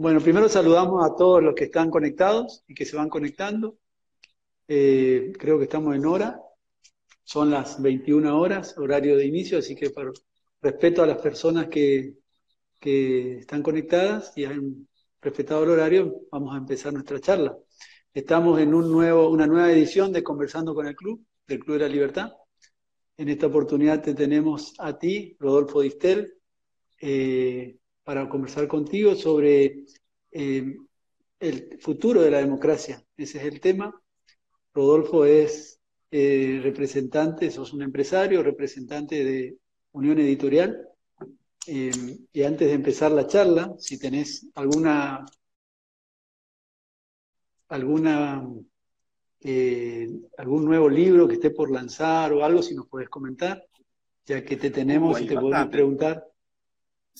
Bueno, primero saludamos a todos los que están conectados y que se van conectando. Eh, creo que estamos en hora. Son las 21 horas, horario de inicio, así que por respeto a las personas que, que están conectadas y han respetado el horario, vamos a empezar nuestra charla. Estamos en un nuevo, una nueva edición de Conversando con el Club, del Club de la Libertad. En esta oportunidad te tenemos a ti, Rodolfo Distel, eh, para conversar contigo sobre eh, el futuro de la democracia. Ese es el tema. Rodolfo es eh, representante, sos un empresario, representante de Unión Editorial. y antes de empezar la charla, si tenés alguna alguna algún nuevo libro que esté por lanzar o algo, si nos puedes comentar, ya que te tenemos y te podemos preguntar.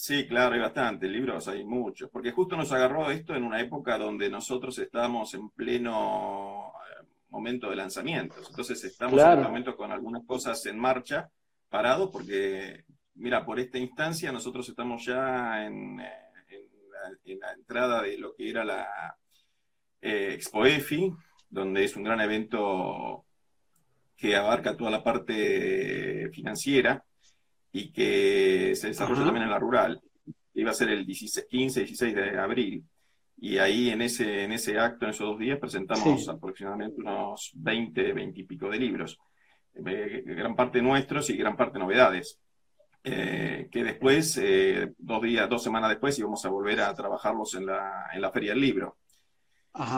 Sí, claro, hay bastante, libros hay muchos, porque justo nos agarró esto en una época donde nosotros estábamos en pleno eh, momento de lanzamientos, entonces estamos en este momento con algunas cosas en marcha, parados, porque, mira, por esta instancia nosotros estamos ya en, eh, la, entrada de lo que era la eh, Expo EFI, donde es un gran evento que abarca toda la parte financiera, y que se desarrolla también en la rural. Iba a ser el 15, 16 de abril. Y ahí en ese, en ese acto, en esos dos días, presentamos aproximadamente unos 20, 20 y pico de libros. Eh, gran parte nuestros y gran parte novedades. Eh, que después, eh, dos días, dos semanas después, íbamos a volver a trabajarlos en la, en la Feria del Libro.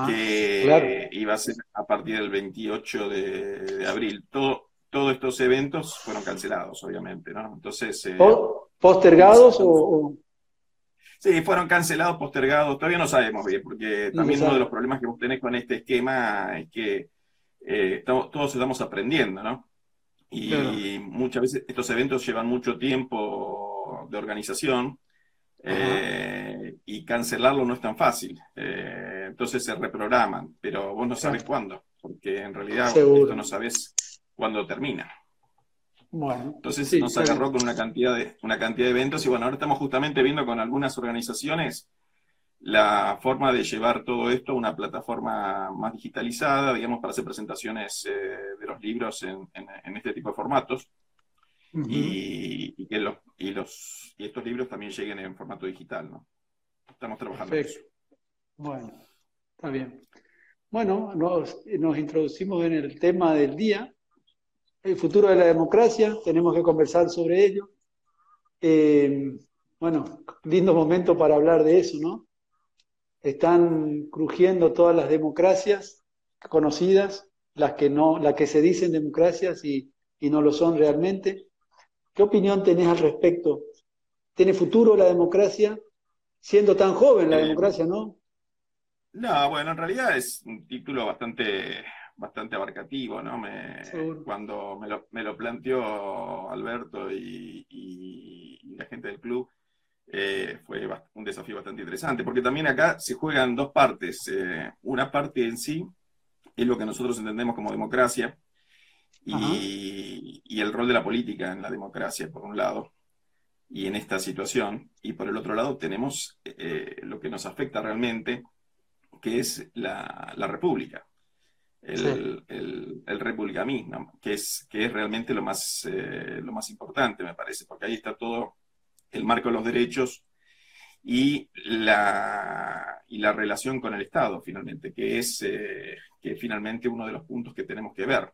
que iba a ser a partir del 28 de, de abril. Todo, todos estos eventos fueron cancelados, obviamente, ¿no? Entonces... Eh, ¿Postergados o, Sí, fueron cancelados, postergados, todavía no sabemos bien, porque también uno de los problemas que vos tenés con este esquema es que eh, todos estamos aprendiendo, ¿no? Y muchas veces estos eventos llevan mucho tiempo de organización eh, y cancelarlo no es tan fácil. entonces se reprograman, pero vos no sabes cuándo, porque en realidad esto no sabes cuando termina. Bueno, Entonces nos agarró con una cantidad, de, una cantidad de eventos y bueno, ahora estamos justamente viendo con algunas organizaciones la forma de llevar todo esto a una plataforma más digitalizada, digamos, para hacer presentaciones eh, de los libros en, este tipo de formatos. y, que los, y, los, y estos libros también lleguen en formato digital, ¿no? Estamos trabajando en eso. Bueno, está bien. Bueno, nos, nos introducimos en el tema del día, el futuro de la democracia, tenemos que conversar sobre ello. Eh, bueno, lindo momento para hablar de eso, ¿no? Están crujiendo todas las democracias conocidas, las que no, las que se dicen democracias y, y no lo son realmente. ¿Qué opinión tenés al respecto? ¿Tiene futuro la democracia? Siendo tan joven la eh, democracia, ¿no? No, bueno, en realidad es un título bastante bastante abarcativo, ¿no? Me, cuando me lo, me lo, planteó Alberto y, la gente del club, eh, fue un desafío bastante interesante, porque también acá se juegan dos partes. Eh, una parte en sí es lo que nosotros entendemos como democracia y, el rol de la política en la democracia, por un lado, y en esta situación, y por el otro lado tenemos eh, lo que nos afecta realmente, que es la, la república el, el, republicanismo, que es, que es realmente lo más, eh, lo más importante, me parece, porque ahí está todo el marco de los derechos y la, y la relación con el Estado, finalmente, que es eh, que finalmente uno de los puntos que tenemos que ver.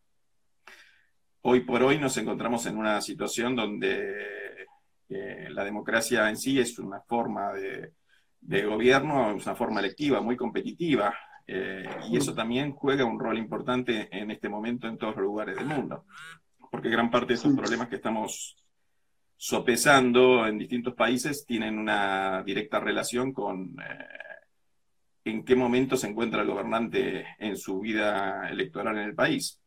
Hoy por hoy nos encontramos en una situación donde eh, la democracia en sí es una forma de, de gobierno, es una forma electiva muy competitiva, eh, y eso también juega un rol importante en este momento en todos los lugares del mundo, porque gran parte de esos problemas que estamos sopesando en distintos países tienen una directa relación con eh, en qué momento se encuentra el gobernante en su vida electoral en el país.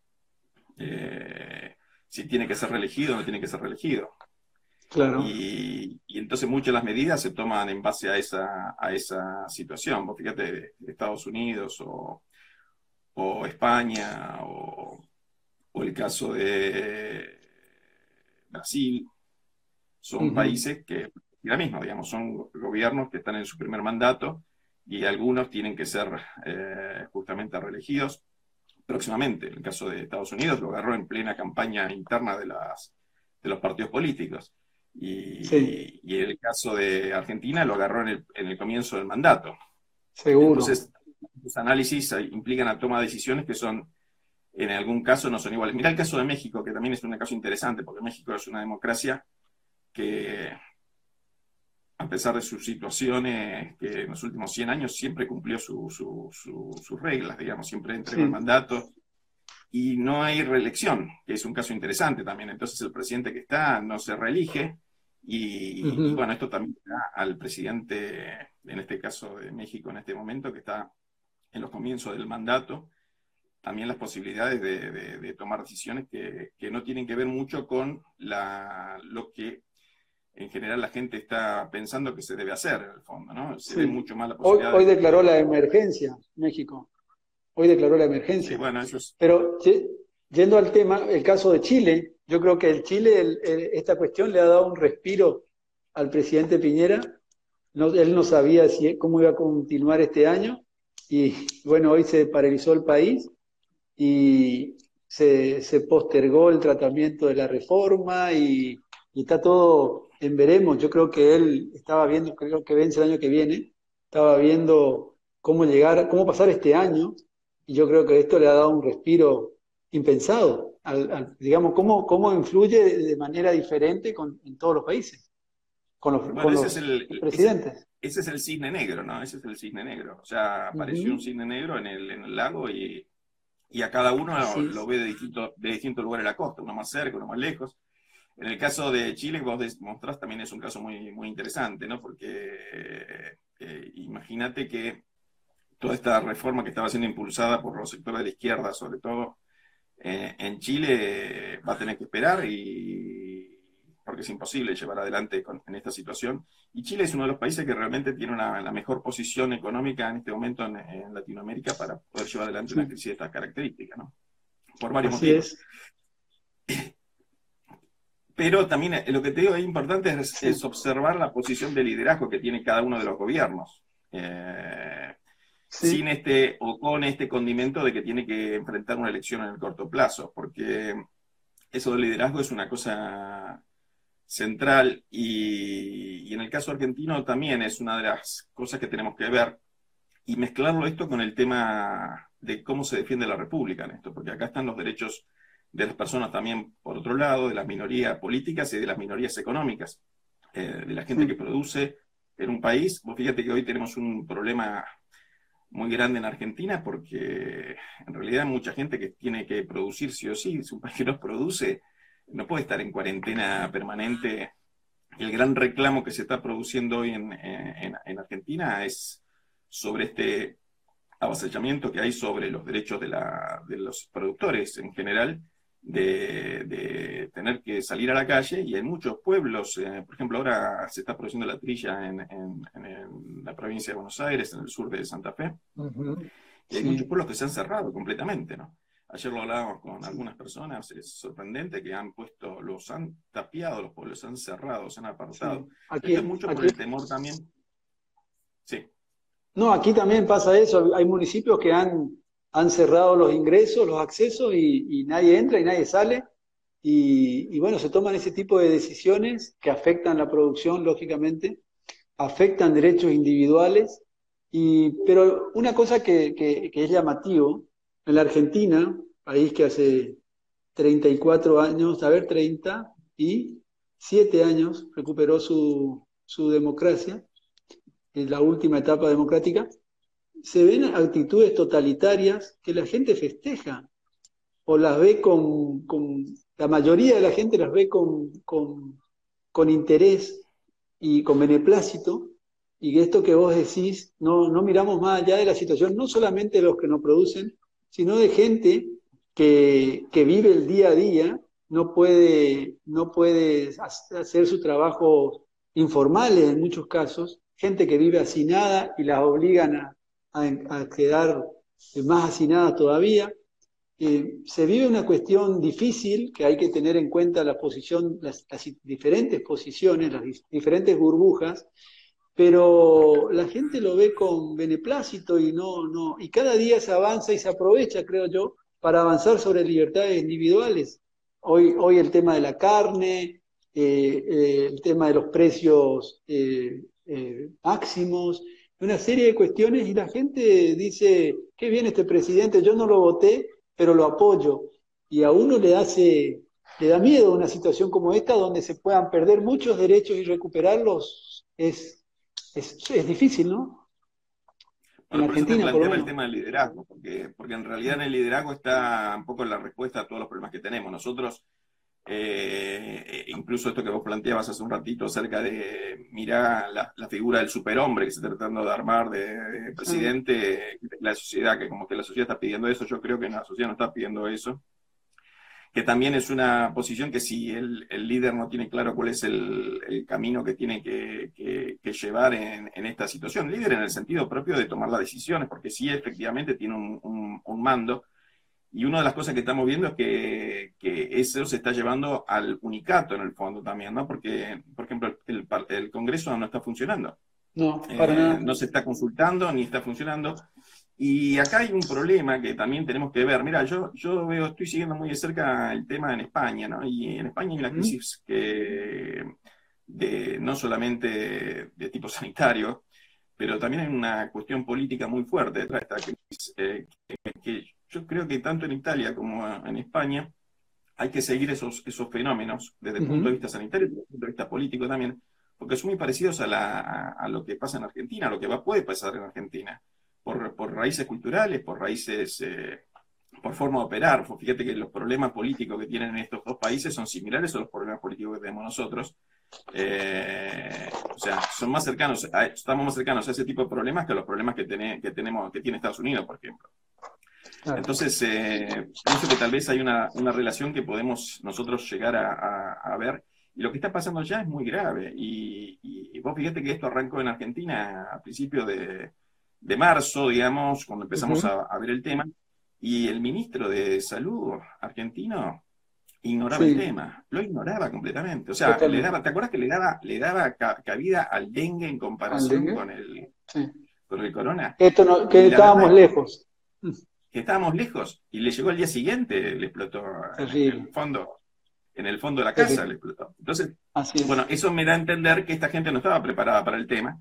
Eh, si tiene que ser reelegido o no tiene que ser reelegido. Y, entonces muchas de las medidas se toman en base a esa, a esa situación. Vos fíjate, Estados Unidos o, España o, el caso de Brasil, son países que, la misma, digamos, son gobiernos que están en su primer mandato y algunos tienen que ser eh, justamente reelegidos próximamente. En el caso de Estados Unidos lo agarró en plena campaña interna de, las, de los partidos políticos. Y, y, el caso de Argentina lo agarró en el, en el comienzo del mandato. Seguro. Entonces, los análisis implican la toma de decisiones que son, en algún caso, no son iguales. Mira el caso de México, que también es un caso interesante, porque México es una democracia que a pesar de sus situaciones, que en los últimos 100 años siempre cumplió sus reglas, digamos, siempre entregó el mandato. Y no hay reelección, que es un caso interesante también. Entonces el presidente que está no se reelige. Y, bueno, esto también da al presidente, en este caso de México en este momento, que está en los comienzos del mandato, también las posibilidades de, tomar decisiones que, que, no tienen que ver mucho con la, lo que en general la gente está pensando que se debe hacer en el fondo, ¿no? Se ve mucho más la posibilidad. Hoy, declaró la emergencia México. Hoy declaró la emergencia. bueno, eso Pero yendo al tema, el caso de Chile, yo creo que el Chile, esta cuestión le ha dado un respiro al presidente Piñera. No, él no sabía si, cómo iba a continuar este año y bueno, hoy se paralizó el país y se, se postergó el tratamiento de la reforma y, y está todo en veremos. Yo creo que él estaba viendo, creo que vence el año que viene, estaba viendo cómo llegar, cómo pasar este año, y yo creo que esto le ha dado un respiro impensado, digamos, cómo, cómo influye de manera diferente con, en todos los países, con los, presidentes. Ese, es el cisne negro, ¿no? Ese es el cisne negro. O sea, apareció un cisne negro en el, en el lago y, y a cada uno lo, ve de distintos de distinto lugares de la costa, uno más cerca, uno más lejos. En el caso de Chile, vos mostrás también es un caso muy, muy interesante, ¿no? Porque eh, imagínate que toda esta reforma que estaba siendo impulsada por los sectores de la izquierda, sobre todo eh, en Chile, va a tener que esperar y porque es imposible llevar adelante en esta situación. Y Chile es uno de los países que realmente tiene una, la mejor posición económica en este momento en, Latinoamérica para poder llevar adelante una crisis de estas características, ¿no? Por varios motivos. Pero también eh, lo que te digo es importante es, observar la posición de liderazgo que tiene cada uno de los gobiernos. Eh, sin este o con este condimento de que tiene que enfrentar una elección en el corto plazo, porque eso del liderazgo es una cosa central y, y, en el caso argentino también es una de las cosas que tenemos que ver y mezclarlo esto con el tema de cómo se defiende la República en esto, porque acá están los derechos de las personas también, por otro lado, de las minorías políticas y de las minorías económicas, eh, de la gente que produce en un país. Vos fíjate que hoy tenemos un problema muy grande en Argentina porque en realidad mucha gente que tiene que producir sí o sí. Si un país que no produce, no puede estar en cuarentena permanente. El gran reclamo que se está produciendo hoy en, en Argentina es sobre este avasallamiento que hay sobre los derechos de, la, de los productores en general de, tener que salir a la calle y en muchos pueblos, eh, por ejemplo, ahora se está produciendo la trilla en, la provincia de Buenos Aires, en el sur de Santa Fe, y hay muchos pueblos que se han cerrado completamente, ¿no? Ayer lo hablábamos con algunas personas, es sorprendente que han puesto, los han tapiado los pueblos, se han cerrado, se han apartado. Aquí, es mucho por el temor también. Sí. No, aquí también pasa eso. Hay municipios que han han cerrado los ingresos, los accesos y, nadie entra y nadie sale. Y, bueno, se toman ese tipo de decisiones que afectan la producción, lógicamente, afectan derechos individuales. Y, pero una cosa que, es llamativo, en la Argentina, país que hace 34 años, a ver, 30 y 7 años recuperó su, su democracia, en la última etapa democrática, se ven actitudes totalitarias que la gente festeja o las ve con, la mayoría de la gente las ve con, con, interés y con beneplácito, y esto que vos decís, no, no miramos más allá de la situación, no solamente de los que no producen, sino de gente que, que vive el día a día, no puede, no puede hacer su trabajo informales en muchos casos, gente que vive hacinada y las obligan a, a, quedar más hacinadas todavía. Se vive una cuestión difícil que hay que tener en cuenta la posición, las, diferentes posiciones, las diferentes burbujas, pero la gente lo ve con beneplácito y no, no, y cada día se avanza y se aprovecha, creo yo, para avanzar sobre libertades individuales. Hoy, hoy el tema de la carne, eh, eh, el tema de los precios eh, máximos, una serie de cuestiones y la gente dice, qué bien este presidente, yo no lo voté, pero lo apoyo. Y a uno le hace, le da miedo una situación como esta donde se puedan perder muchos derechos y recuperarlos. Es, es, difícil, ¿no? en Argentina, por el tema del liderazgo, porque, porque en realidad en el liderazgo está un poco la respuesta a todos los problemas que tenemos. Nosotros eh, incluso esto que vos planteabas hace un ratito acerca de, mirar la, figura del superhombre que se está tratando de armar de, presidente, la sociedad, que como que la sociedad está pidiendo eso, yo creo que la sociedad no está pidiendo eso. Que también es una posición que si el, líder no tiene claro cuál es el, camino que tiene que, llevar en, esta situación, líder en el sentido propio de tomar las decisiones, porque sí efectivamente tiene un mando, y una de las cosas que estamos viendo es que, eso se está llevando al unicato en el fondo también, ¿no? Porque, por ejemplo, el, Congreso no está funcionando. No, para eh, No se está consultando ni está funcionando. Y acá hay un problema que también tenemos que ver. Mira, yo, yo veo, estoy siguiendo muy de cerca el tema en España, ¿no? Y en España hay una crisis que, de, no solamente de tipo sanitario, pero también hay una cuestión política muy fuerte detrás de esta crisis, eh, que yo creo que tanto en Italia como en España hay que seguir esos, esos fenómenos desde el punto de vista sanitario y desde el punto de vista político también, porque son muy parecidos a, lo que pasa en Argentina, a lo que va, puede pasar en Argentina, por, raíces culturales, por raíces, eh, por forma de operar. Fíjate que los problemas políticos que tienen estos dos países son similares a los problemas políticos que tenemos nosotros. Eh, o sea, son más cercanos, estamos más cercanos a ese tipo de problemas que a los problemas que, que tenemos, que tiene Estados Unidos, por ejemplo. Entonces, eh, pienso que tal vez hay una, relación que podemos nosotros llegar a, ver. Y lo que está pasando ya es muy grave. Y, vos fíjate que esto arrancó en Argentina a principios de, marzo, digamos, cuando empezamos a, ver el tema. Y el ministro de Salud argentino ignoraba el tema, lo ignoraba completamente. O sea, le daba, ¿te acuerdas que le daba, le daba cabida al dengue en comparación con el, con el corona? Esto no, que estábamos lejos. que estábamos lejos y le llegó el día siguiente, le explotó en el fondo, en el fondo de la casa le explotó. Entonces, bueno, eso me da a entender que esta gente no estaba preparada para el tema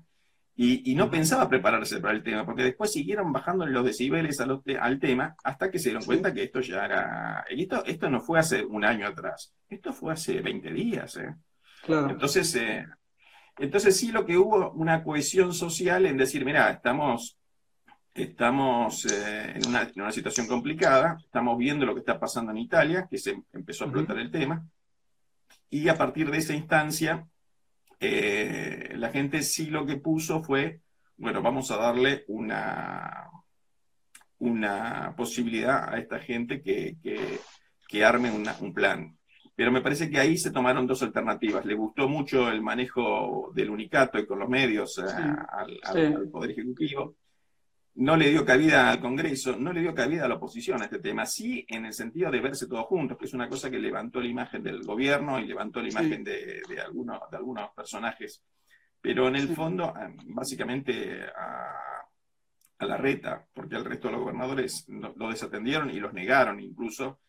y, no pensaba prepararse para el tema, porque después siguieron bajando los decibeles al tema hasta que se dieron cuenta que esto ya era... esto, esto no fue hace un año atrás, esto fue hace 20 días. ¿eh? Entonces, eh, entonces sí lo que hubo una cohesión social en decir, mira, estamos estamos eh, en, una, situación complicada, estamos viendo lo que está pasando en Italia, que se empezó a explotar el tema, y a partir de esa instancia, eh, la gente sí lo que puso fue, bueno, vamos a darle una, una posibilidad a esta gente que, que, arme un plan. Pero me parece que ahí se tomaron dos alternativas. Le gustó mucho el manejo del unicato y con los medios eh, al Poder Ejecutivo no le dio cabida al Congreso, no le dio cabida a la oposición a este tema, sí en el sentido de verse todos juntos, que es una cosa que levantó la imagen del gobierno y levantó la imagen de, algunos, de algunos personajes, pero en el fondo, eh, básicamente a, la reta, porque el resto de los gobernadores lo, desatendieron y los negaron incluso,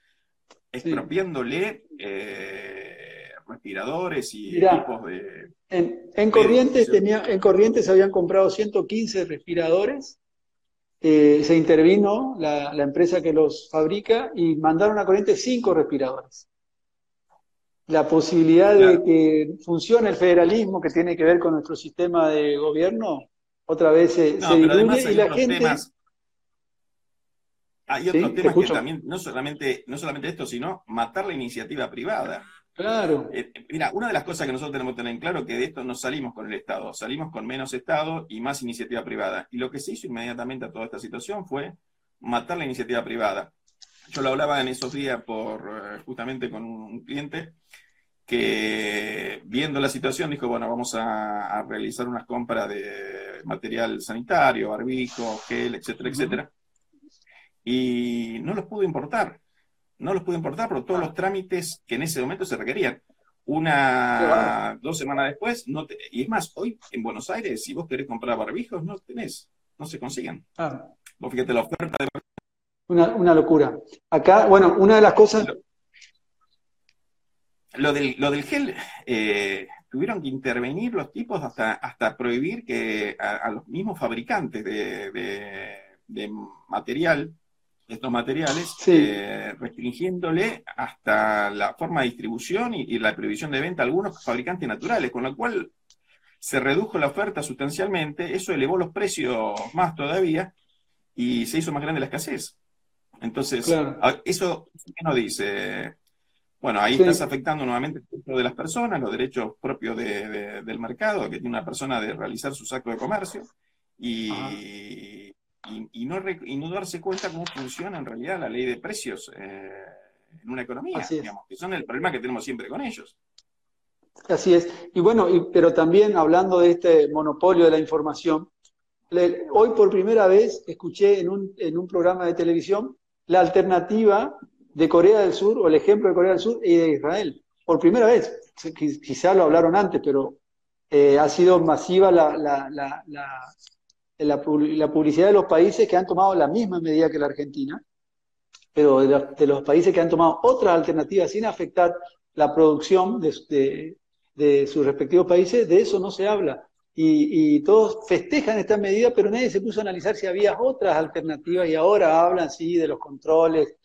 expropiándole eh, respiradores y equipos de... En, Corrientes, tenía, en Corrientes habían comprado 115 respiradores eh, se intervino la, empresa que los fabrica y mandaron a corriente cinco respiradores. La posibilidad de que funcione el federalismo que tiene que ver con nuestro sistema de gobierno, otra vez se, diluye y la gente... hay otros temas que también, no solamente, no solamente esto, sino matar la iniciativa privada. Claro. Eh, mira, una de las cosas que nosotros tenemos que tener en claro es que de esto no salimos con el Estado, salimos con menos Estado y más iniciativa privada. Y lo que se hizo inmediatamente a toda esta situación fue matar la iniciativa privada. Yo lo hablaba en esos días por eh, justamente con un cliente que viendo la situación dijo, bueno, vamos a, realizar unas compras de material sanitario, barbijo, gel, etcétera, etcétera. Y no los pudo importar no los pudo importar por todos los trámites que en ese momento se requerían. Una, dos semanas después, no y es más, hoy en Buenos Aires, si vos querés comprar barbijos, no tenés, no se consiguen. Ah. Vos fíjate la oferta de... Una, una locura. Acá, bueno, una de las cosas... Lo, del, lo del gel, eh, tuvieron que intervenir los tipos hasta, hasta prohibir que a, los mismos fabricantes de material estos materiales, eh, restringiéndole hasta la forma de distribución y, la previsión de venta a algunos fabricantes naturales, con lo cual se redujo la oferta sustancialmente, eso elevó los precios más todavía y se hizo más grande la escasez. Entonces, eso ¿qué nos dice? Bueno, ahí estás afectando nuevamente el derecho de las personas, los derechos propios del mercado, que tiene una persona de realizar sus actos de comercio, y, y, no, y no darse cuenta cómo funciona en realidad la ley de precios eh, en una economía, digamos, que son el problema que tenemos siempre con ellos. Así es. Y bueno, pero también hablando de este monopolio de la información, hoy por primera vez escuché en un, en un programa de televisión la alternativa de Corea del Sur o el ejemplo de Corea del Sur y de Israel. Por primera vez, quizá lo hablaron antes, pero eh, ha sido masiva la, la, la, publicidad de los países que han tomado la misma medida que la Argentina, pero de, los países que han tomado otras alternativas sin afectar la producción de, sus respectivos países, de eso no se habla. Y, todos festejan esta medida, pero nadie se puso a analizar si había otras alternativas y ahora hablan, sí, de los controles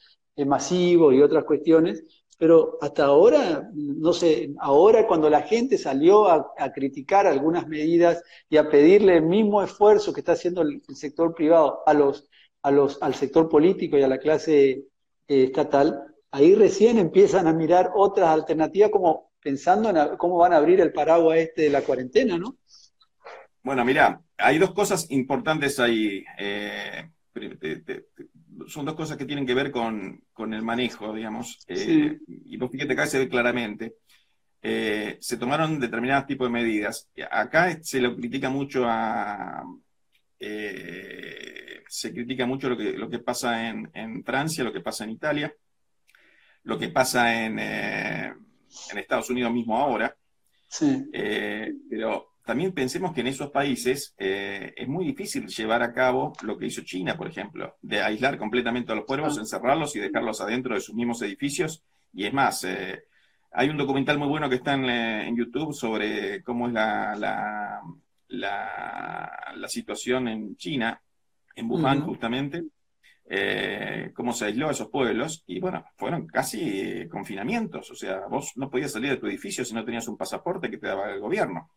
masivos y otras cuestiones, pero hasta ahora, no sé, ahora cuando la gente salió a, criticar algunas medidas y a pedirle el mismo esfuerzo que está haciendo el, sector privado a los, a los, al sector político y a la clase eh, estatal, ahí recién empiezan a mirar otras alternativas como pensando en cómo van a abrir el paraguas este de la cuarentena, ¿no? Bueno, mira, hay dos cosas importantes ahí. Eh, son dos cosas que tienen que ver con, el manejo, digamos. Eh, y vos fíjate acá se ve claramente. Eh, se tomaron determinados tipos de medidas. Acá se lo critica mucho a. Eh, se critica mucho lo que, lo que pasa en, Francia, lo que pasa en Italia, lo que pasa en, en Estados Unidos mismo ahora. Sí. pero también pensemos que en esos países eh, es muy difícil llevar a cabo lo que hizo China, por ejemplo, de aislar completamente a los pueblos, encerrarlos y dejarlos adentro de sus mismos edificios. Y es más, eh, hay un documental muy bueno que está en, eh, YouTube sobre cómo es la, la, situación en China, en Wuhan justamente, cómo se aisló a esos pueblos, y bueno, fueron casi confinamientos, o sea, vos no podías salir de tu edificio si no tenías un pasaporte que te daba el gobierno.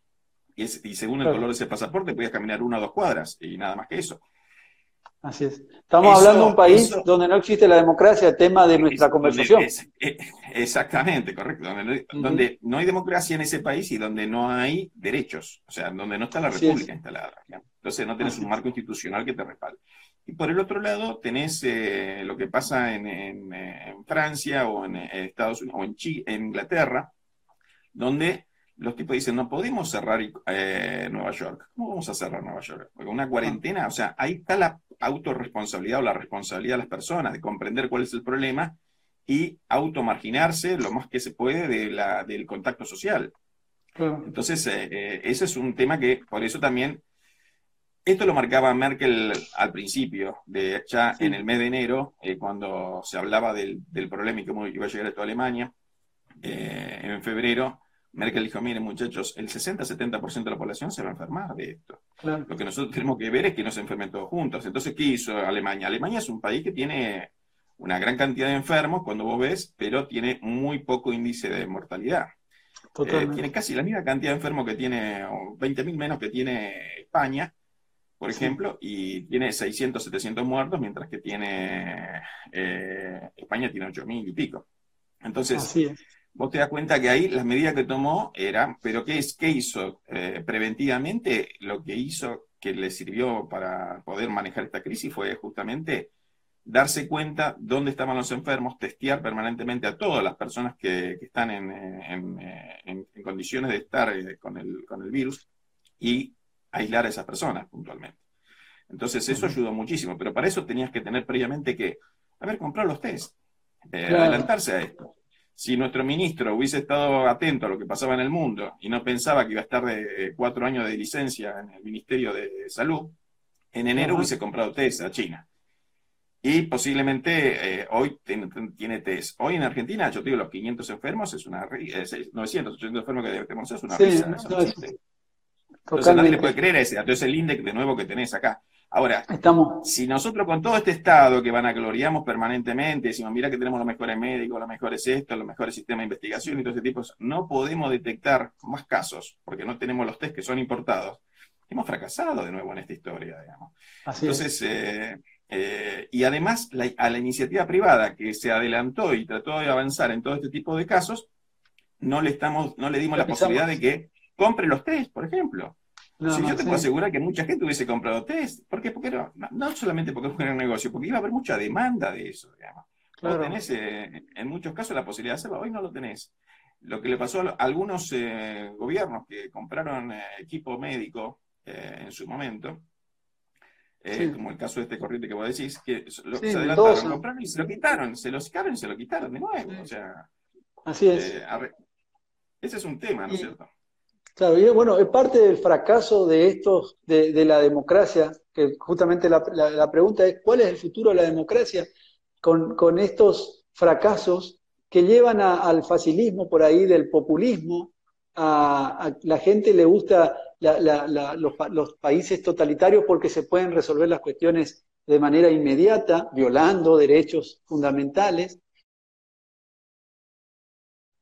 Y, según el color de ese pasaporte podías caminar una o dos cuadras y nada más que eso. Así es. Estamos hablando de un país donde no existe la democracia, tema de nuestra conversación. Eh, exactamente, correcto. Donde, no hay democracia en ese país y donde no hay derechos, o sea, donde no está la república instalada. Entonces no tenés un marco institucional que te respalde. Y por el otro lado tenés eh, lo que pasa en, Francia o en eh, Estados Unidos o en, en Inglaterra, donde los tipos dicen, no podemos cerrar eh, Nueva York. ¿Cómo vamos a cerrar Nueva York? Porque una cuarentena, o sea, ahí está la autorresponsabilidad o la responsabilidad de las personas de comprender cuál es el problema y automarginarse lo más que se puede de la, del contacto social. Entonces, eh, eh, ese es un tema que, por eso también, esto lo marcaba Merkel al principio, de ya en el mes de enero, cuando se hablaba del, del, problema y cómo iba a llegar a toda Alemania, en febrero, Merkel dijo, miren muchachos, el 60-70% de la población se va a enfermar de esto. Lo que nosotros tenemos que ver es que no se enfermen todos juntos. Entonces, ¿qué hizo Alemania? Alemania es un país que tiene una gran cantidad de enfermos, cuando vos ves, pero tiene muy poco índice de mortalidad. Eh, tiene casi la misma cantidad de enfermos que tiene, o 20.000 menos que tiene España, por ejemplo, y tiene 600, 700 muertos, mientras que tiene eh, España tiene 8.000 y pico. Entonces, vos te das cuenta que ahí las medidas que tomó eran, pero ¿qué, es, qué hizo? Eh, preventivamente lo que hizo que le sirvió para poder manejar esta crisis fue justamente darse cuenta dónde estaban los enfermos, testear permanentemente a todas las personas que, están en, condiciones de estar eh, con, el, con el virus y aislar a esas personas puntualmente. Entonces eso ayudó muchísimo, pero para eso tenías que tener previamente que, a ver, comprar los test, eh, adelantarse a esto. Si nuestro ministro hubiese estado atento a lo que pasaba en el mundo y no pensaba que iba a estar de cuatro años de licencia en el Ministerio de Salud, en enero hubiese comprado test a China. Y posiblemente eh, hoy tiene, test. Hoy en Argentina, yo te digo, los 500 enfermos es una 900, 800 enfermos que tenemos es una risa. Entonces nadie le puede creer a ese Entonces el índice de nuevo que tenés acá. Ahora, si nosotros con todo este estado que van a gloriamos permanentemente, decimos, mira que tenemos los mejores médicos, los mejores esto, los mejores sistemas de investigación y todo ese tipo, no podemos detectar más casos, porque no tenemos los test que son importados, hemos fracasado de nuevo en esta historia, digamos. Entonces, eh, eh, y además a la iniciativa privada que se adelantó y trató de avanzar en todo este tipo de casos, no le, estamos, no le dimos la posibilidad de que compre los test, por ejemplo si yo te puedo asegurar que mucha gente hubiese comprado test. ¿Por qué? Porque no, no solamente porque es un negocio, porque iba a haber mucha demanda de eso, digamos. tenés eh, en muchos casos la posibilidad de hacerlo, hoy no lo tenés. Lo que le pasó a algunos eh, gobiernos que compraron eh, equipo médico en su momento, como el caso de este corriente que vos decís, que lo, se adelantaron, lo compraron y se lo quitaron, se lo sacaron y se lo quitaron de nuevo. O sea, Así es. ese es un tema, ¿no es cierto? Claro, y bueno, es parte del fracaso de estos, de, la democracia, que justamente la, pregunta es, ¿cuál es el futuro de la democracia? Con, estos fracasos que llevan al facilismo por ahí, del populismo, a, la gente le gusta los, los, países totalitarios porque se pueden resolver las cuestiones de manera inmediata, violando derechos fundamentales.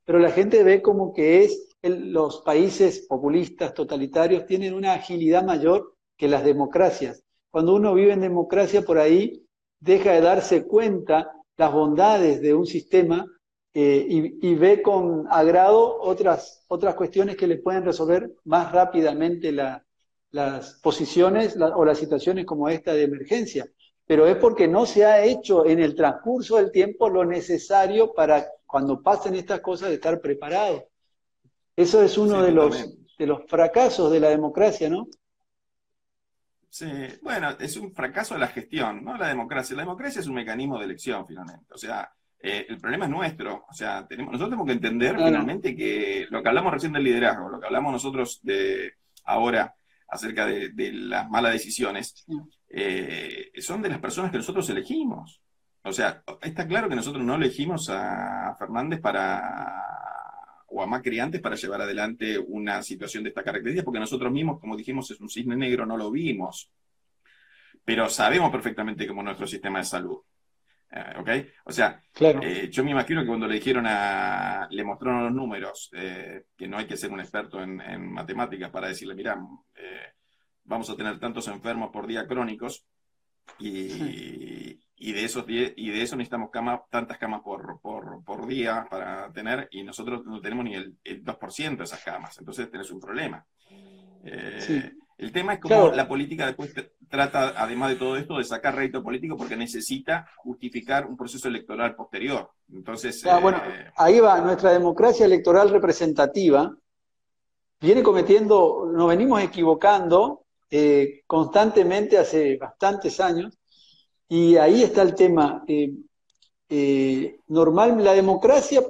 Pero la gente ve como que es los países populistas, totalitarios, tienen una agilidad mayor que las democracias. Cuando uno vive en democracia, por ahí deja de darse cuenta las bondades de un sistema eh, y, ve con agrado otras, otras cuestiones que le pueden resolver más rápidamente las posiciones o las situaciones como esta de emergencia. Pero es porque no se ha hecho en el transcurso del tiempo lo necesario para cuando pasen estas cosas estar preparado. Eso es uno de, los, de los fracasos de la democracia, ¿no? Sí, bueno, es un fracaso de la gestión, no la democracia. La democracia es un mecanismo de elección, finalmente. O sea, eh, el problema es nuestro. O sea, tenemos, nosotros tenemos que entender finalmente que lo que hablamos recién del liderazgo, lo que hablamos nosotros de ahora acerca de, las malas decisiones, eh, son de las personas que nosotros elegimos. O sea, está claro que nosotros no elegimos a Fernández para o a Macri antes para llevar adelante una situación de esta característica, porque nosotros mismos, como dijimos, es un cisne negro, no lo vimos. Pero sabemos perfectamente cómo es nuestro sistema de salud. Eh, ¿Ok? O sea, eh, yo me imagino que cuando le dijeron a. le mostraron los números, eh, que no hay que ser un experto en, matemáticas para decirle, mira, vamos a tener tantos enfermos por día crónicos y, y de esos y de eso necesitamos tantas camas por, por, día para tener, y nosotros no tenemos ni el, 2% de esas camas, entonces tenés un problema. Eh, el tema es cómo la política después trata, además de todo esto, de sacar rédito político porque necesita justificar un proceso electoral posterior. Entonces, bueno, eh, ahí va, nuestra democracia electoral representativa viene cometiendo, nos venimos equivocando eh, constantemente hace bastantes años y ahí está el tema. Eh, eh, normal, la democracia,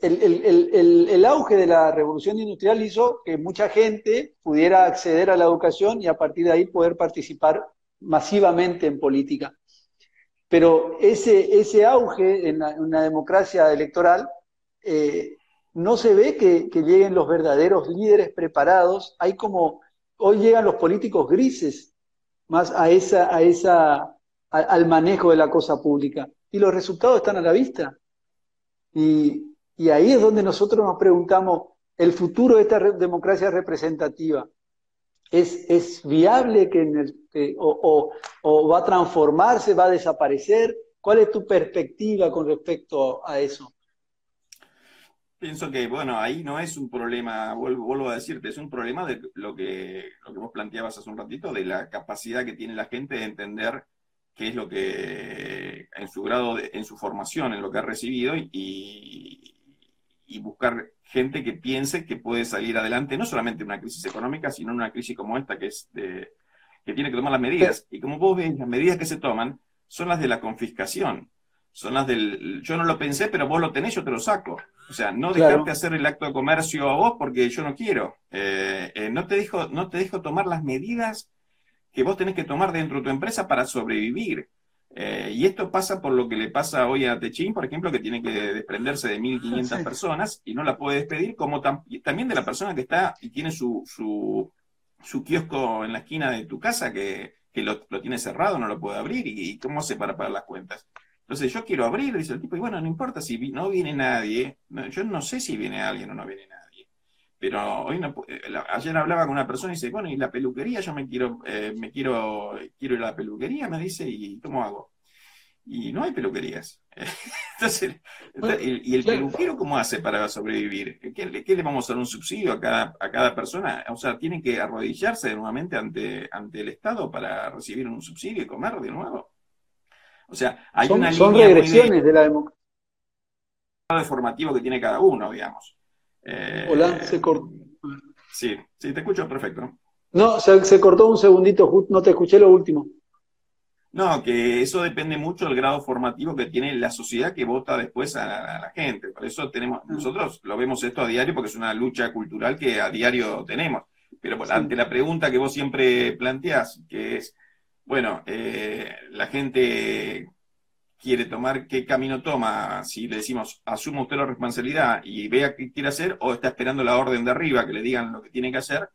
el, auge de la revolución industrial hizo que mucha gente pudiera acceder a la educación y a partir de ahí poder participar masivamente en política. Pero ese, ese auge en, una democracia electoral eh, no se ve que, que, lleguen los verdaderos líderes preparados. Hay como, hoy llegan los políticos grises más a esa, a esa al manejo de la cosa pública. Y los resultados están a la vista. Y, ahí es donde nosotros nos preguntamos, el futuro de esta democracia representativa, ¿es, es viable que, en el, o, va a transformarse, va a desaparecer? ¿Cuál es tu perspectiva con respecto a eso? Pienso que, bueno, ahí no es un problema, vuelvo, a decirte, es un problema de lo que, lo que vos planteabas hace un ratito, de la capacidad que tiene la gente de entender qué es lo que en su grado, en su formación, en lo que ha recibido y, buscar gente que piense que puede salir adelante, no solamente en una crisis económica, sino en una crisis como esta que es que tiene que tomar las medidas. Y como vos ves, las medidas que se toman son las de la confiscación, son las del, yo no lo pensé, pero vos lo tenés, yo te lo saco. O sea, no dejarte hacer el acto de comercio a vos porque yo no quiero. Eh, eh, no, te dejo, no te dejo tomar las medidas que vos tenés que tomar dentro de tu empresa para sobrevivir. Eh, y esto pasa por lo que le pasa hoy a Techín, por ejemplo, que tiene que desprenderse de 1.500 personas y no la puede despedir, como también de la persona que está y tiene su, su, su kiosco en la esquina de tu casa que, que lo, tiene cerrado, no lo puede abrir y, cómo hace para pagar las cuentas. Entonces yo quiero abrir, dice el tipo, y bueno, no importa si no viene nadie, yo no sé si viene alguien o no viene nadie, pero hoy no, eh, ayer hablaba con una persona y dice, bueno, y la peluquería, yo me quiero, eh, me quiero, quiero ir a la peluquería, me dice, ¿y cómo hago? Y no hay peluquerías. Entonces, ¿y el peluquero cómo hace para sobrevivir? ¿Qué, le vamos a dar un subsidio a cada, a cada persona? O sea, tienen que arrodillarse nuevamente ante, ante el Estado para recibir un subsidio y comer de nuevo. O sea, hay son, una son regresiones de, la democracia. formativo que tiene cada uno, digamos. Eh, Hola, se cortó. Sí, sí, te escucho perfecto. No, se, se cortó un segundito, no te escuché lo último. No, que eso depende mucho del grado formativo que tiene la sociedad que vota después a la, gente. Por eso tenemos, ah. nosotros lo vemos esto a diario porque es una lucha cultural que a diario tenemos. Pero ante la pregunta que vos siempre planteás, que es, bueno, eh, la gente quiere tomar, qué camino toma, si le decimos, asuma usted la responsabilidad y vea qué quiere hacer, o está esperando la orden de arriba, que le digan lo que tiene que hacer.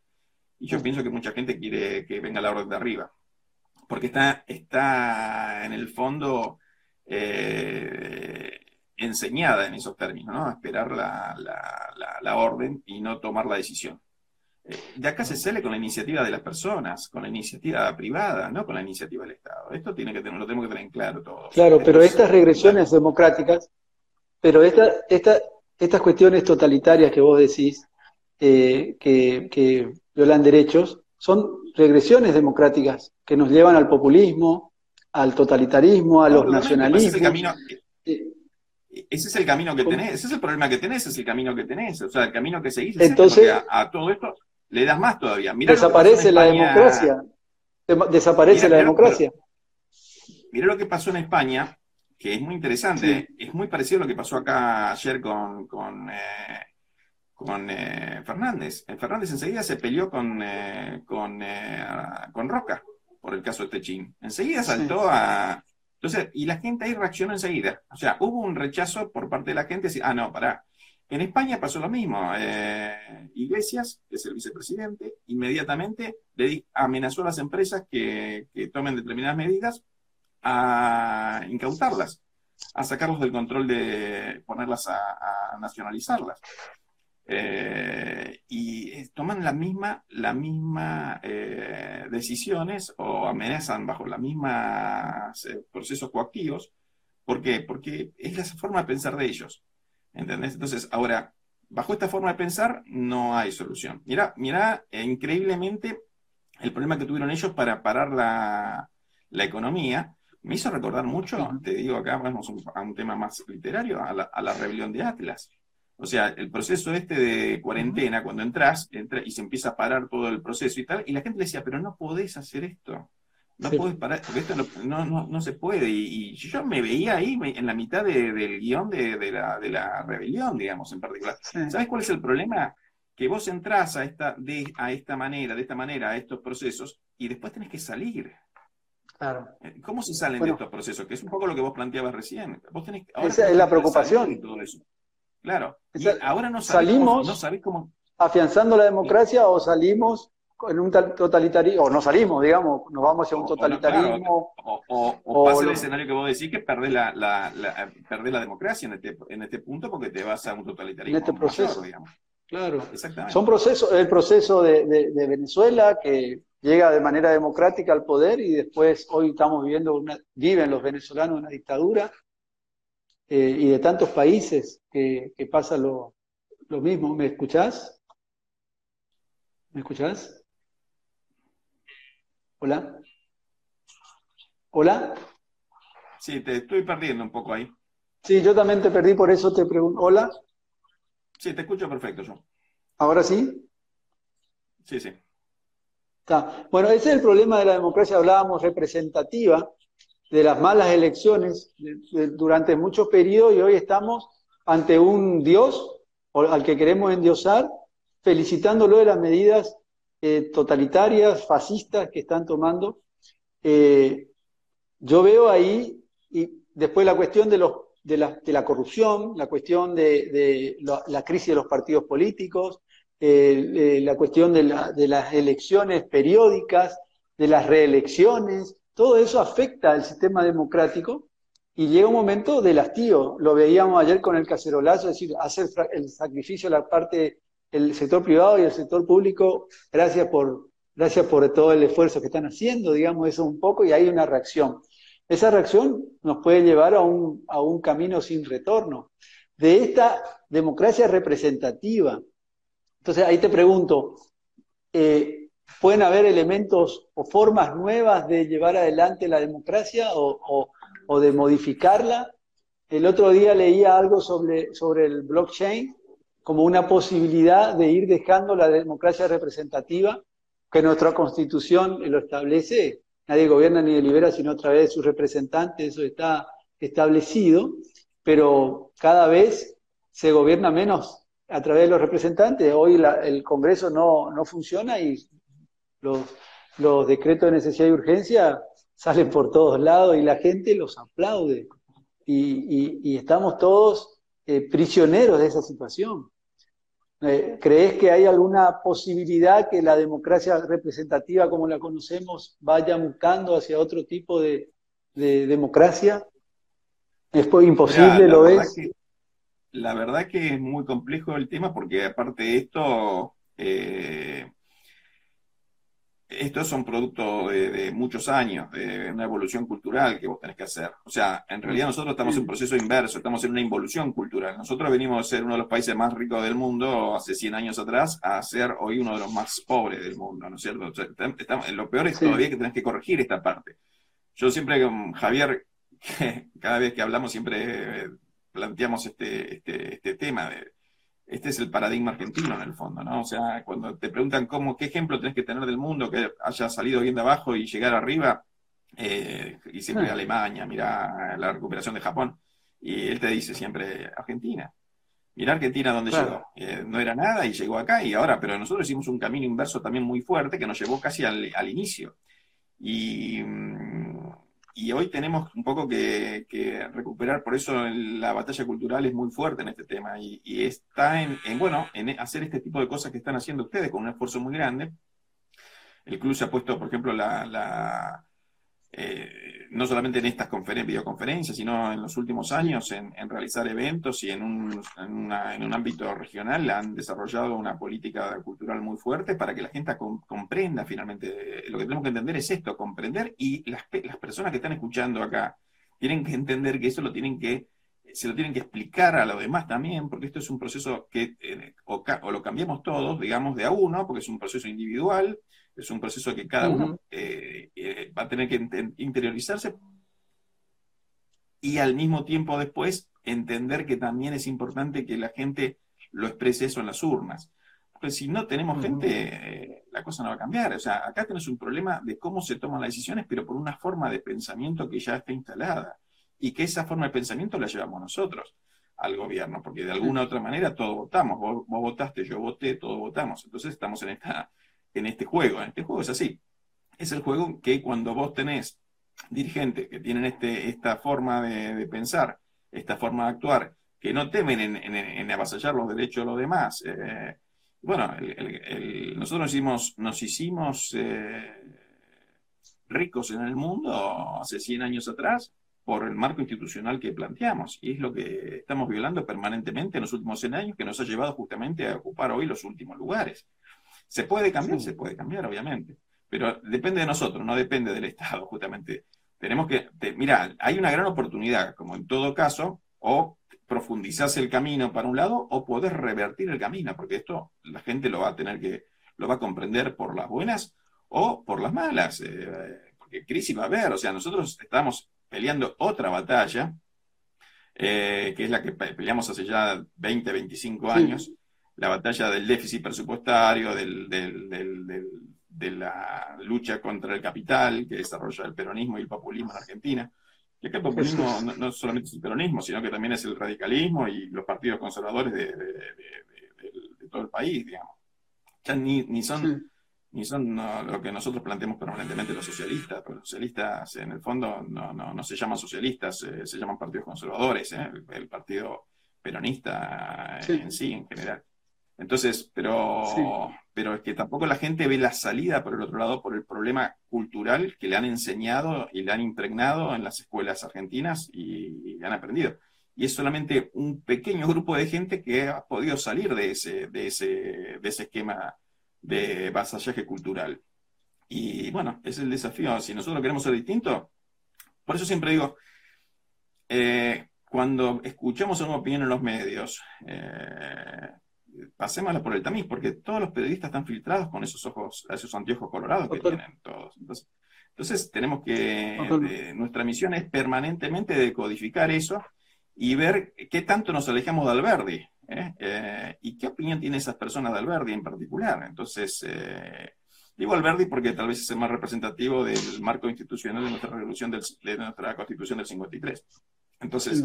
Y yo pienso que mucha gente quiere que venga la orden de arriba porque está, está en el fondo eh, enseñada en esos términos, ¿no? A esperar la, orden y no tomar la decisión. Eh, de acá se sale con la iniciativa de las personas, con la iniciativa privada, no con la iniciativa del Estado. Esto tiene que tener, lo tenemos que tener en claro todo. Claro, pero estas regresiones democráticas, pero esta, estas cuestiones totalitarias que vos decís, eh, que, que violan derechos, son regresiones democráticas que nos llevan al populismo, al totalitarismo, a los nacionalismos. Ese es, camino, ese es el camino que tenés, ese es el problema que tenés, ese es el camino que tenés, o sea, el camino que seguís. Entonces, a, todo esto le das más todavía. desaparece la democracia. Desaparece la democracia. Mira lo que pasó en España, que es muy interesante, es muy parecido a lo que pasó acá ayer con, con eh, con eh, Fernández. Eh, Fernández enseguida se peleó con, eh, con, con, Roca por el caso de Techín. Enseguida saltó a... Entonces, y la gente ahí reaccionó enseguida. O sea, hubo un rechazo por parte de la gente. ah, no, pará. En España pasó lo mismo. Iglesias, que es el vicepresidente, inmediatamente amenazó a las empresas que, tomen determinadas medidas a incautarlas, a sacarlos del control de ponerlas a nacionalizarlas. Eh, y eh, toman la misma, la misma eh, decisiones o amenazan bajo la misma procesos coactivos. ¿Por qué? Porque es la forma de pensar de ellos. ¿Entendés? Entonces, ahora, bajo esta forma de pensar no hay solución. Mira, mira increíblemente el problema que tuvieron ellos para parar la, economía. Me hizo recordar mucho, te digo acá, vamos a un tema más literario, a la, a la rebelión de Atlas. O sea, el proceso este de cuarentena, cuando entras entra, y se empieza a parar todo el proceso y tal, y la gente le decía, pero no podés hacer esto. No podés parar, porque esto no, no, no, se puede. Y, yo me veía ahí en la mitad del guion de, de, la, de, la, rebelión, digamos, en particular. ¿Sabes cuál es el problema? Que vos entras a esta, de, a esta manera, de esta manera, a estos procesos, y después tenés que salir. Claro. Eh, ¿Cómo se salen de estos procesos? Que es un poco lo que vos planteabas recién. Vos tenés, esa es la preocupación. Todo eso. Claro. ahora no salimos no cómo... afianzando la democracia o salimos en un totalitarismo, o no salimos, digamos, nos vamos hacia un totalitarismo. o, pasa el escenario que vos decís que perdés la, la, la democracia en este, en este punto porque te vas a un totalitarismo. En este proceso. digamos. Claro. Exactamente. Son procesos, el proceso de, de, Venezuela que llega de manera democrática al poder y después hoy estamos viviendo, una, viven los venezolanos una dictadura eh, y de tantos países que, pasa lo, mismo. ¿Me escuchás? ¿Me escuchás? ¿Hola? ¿Hola? Sí, te estoy perdiendo un poco ahí. Sí, yo también te perdí, por eso te pregunto. ¿Hola? Sí, te escucho perfecto yo. ¿Ahora sí? Sí, sí. Está. Bueno, ese es el problema de la democracia, hablábamos representativa, de las malas elecciones durante muchos periodos y hoy estamos ante un Dios al que queremos endiosar, felicitándolo de las medidas eh, totalitarias, fascistas que están tomando. Eh, yo veo ahí, y después la cuestión de, los, de, la, de la corrupción, la cuestión de, de la, crisis de los partidos políticos, eh, la cuestión de, la, de las elecciones periódicas, de las reelecciones, todo eso afecta al sistema democrático y llega un momento del hastío. Lo veíamos ayer con el cacerolazo, es decir, hacer el sacrificio de la parte del sector privado y el sector público, gracias por, gracias por todo el esfuerzo que están haciendo, digamos eso un poco, y hay una reacción. Esa reacción nos puede llevar a un, a un camino sin retorno. De esta democracia representativa. Entonces ahí te pregunto, eh, ¿pueden haber elementos o formas nuevas de llevar adelante la democracia o o de modificarla. El otro día leía algo sobre, sobre el blockchain como una posibilidad de ir dejando la democracia representativa, que nuestra constitución lo establece. Nadie gobierna ni delibera sino a través de sus representantes, eso está establecido, pero cada vez se gobierna menos a través de los representantes. Hoy el Congreso no, no funciona y los, los decretos de necesidad y urgencia salen por todos lados y la gente los aplaude. Y, estamos todos eh, prisioneros de esa situación. Eh, ¿Crees que hay alguna posibilidad que la democracia representativa como la conocemos vaya buscando hacia otro tipo de, democracia? ¿Es imposible, lo es? la verdad que es muy complejo el tema porque aparte de esto, eh, estos son producto de, muchos años, de una evolución cultural que vos tenés que hacer. O sea, en realidad nosotros estamos en un proceso inverso, estamos en una involución cultural. Nosotros venimos a ser uno de los países más ricos del mundo hace 100 años atrás a ser hoy uno de los más pobres del mundo, ¿no es cierto? lo peor es todavía que tenés que corregir esta parte. Yo siempre con Javier, cada vez que hablamos siempre planteamos este, este, este tema de este es el paradigma argentino en el fondo, ¿no? O sea, cuando te preguntan cómo, qué ejemplo tenés que tener del mundo que haya salido bien de abajo y llegar arriba, eh, y siempre. Alemania, mira la recuperación de Japón, y él te dice siempre Argentina. Mira Argentina donde llegó. Eh, no era nada y llegó acá y ahora, pero nosotros hicimos un camino inverso también muy fuerte que nos llevó casi al, al inicio. Y, mm, y hoy tenemos un poco que, recuperar, por eso la batalla cultural es muy fuerte en este tema y, está en, bueno, en hacer este tipo de cosas que están haciendo ustedes con un esfuerzo muy grande. El club se ha puesto, por ejemplo, la, eh, no solamente en estas videoconferencias, sino en los últimos años en, realizar eventos y en un, en, un, ámbito regional han desarrollado una política cultural muy fuerte para que la gente comprenda finalmente. Lo que tenemos que entender es esto, comprender y las, las personas que están escuchando acá tienen que entender que eso lo tienen que se lo tienen que explicar a los demás también, porque esto es un proceso que eh, o, lo cambiamos todos, digamos, de a uno, porque es un proceso individual, es un proceso que cada uno eh, eh, va a tener que interiorizarse y al mismo tiempo después entender que también es importante que la gente lo exprese eso en las urnas. Pues si no tenemos gente, la cosa no va a cambiar. O sea, acá tenemos un problema de cómo se toman las decisiones, pero por una forma de pensamiento que ya está instalada y que esa forma de pensamiento la llevamos nosotros al gobierno, porque de alguna u otra manera todos votamos, vos, votaste, yo voté, todos votamos, entonces estamos en, esta, en este juego, en este juego es así, es el juego que cuando vos tenés dirigentes que tienen este, esta forma de, pensar, esta forma de actuar, que no temen en, avasallar los derechos de los demás, eh, bueno, nosotros nos hicimos, nos hicimos eh, ricos en el mundo hace 100 años atrás, por el marco institucional que planteamos. Y es lo que estamos violando permanentemente en los últimos 100 años, que nos ha llevado justamente a ocupar hoy los últimos lugares. ¿Se puede cambiar? Se puede cambiar, obviamente. Pero depende de nosotros, no depende del Estado, justamente. Tenemos que, mira, hay una gran oportunidad, como en todo caso, o profundizarse el camino para un lado o poder revertir el camino, porque esto la gente lo va a tener que, lo va a comprender por las buenas o por las malas, eh, porque crisis va a haber, o sea, nosotros estamos peleando otra batalla, eh, que es la que peleamos hace ya 20, 25 años, la batalla del déficit presupuestario, del, de la lucha contra el capital que desarrolla el peronismo y el populismo en Argentina. Y acá el populismo no, solamente es el peronismo, sino que también es el radicalismo y los partidos conservadores de, todo el país, digamos. Ya ni, ni son, ni son lo que nosotros planteamos permanentemente los socialistas, porque los socialistas en el fondo no, no, se llaman socialistas, eh, se llaman partidos conservadores, ¿eh? el, partido peronista en sí, en general. Entonces, pero, pero es que tampoco la gente ve la salida por el otro lado por el problema cultural que le han enseñado y le han impregnado en las escuelas argentinas y, han aprendido. Y es solamente un pequeño grupo de gente que ha podido salir de ese, de ese, de ese esquema de vasallaje cultural. Y bueno, es el desafío. Si nosotros queremos ser distintos, por eso siempre digo, eh, cuando escuchamos una opinión en los medios, eh, pasémosla por el tamiz, porque todos los periodistas están filtrados con esos ojos, esos anteojos colorados que tienen todos. Entonces, tenemos que, eh, nuestra misión es permanentemente decodificar eso y ver qué tanto nos alejamos de Alberdi ¿eh? Eh, y qué opinión tienen esas personas de Alberdi en particular. Entonces, digo Alberdi porque tal vez es el más representativo del marco institucional de nuestra revolución de nuestra constitución del 53. Entonces,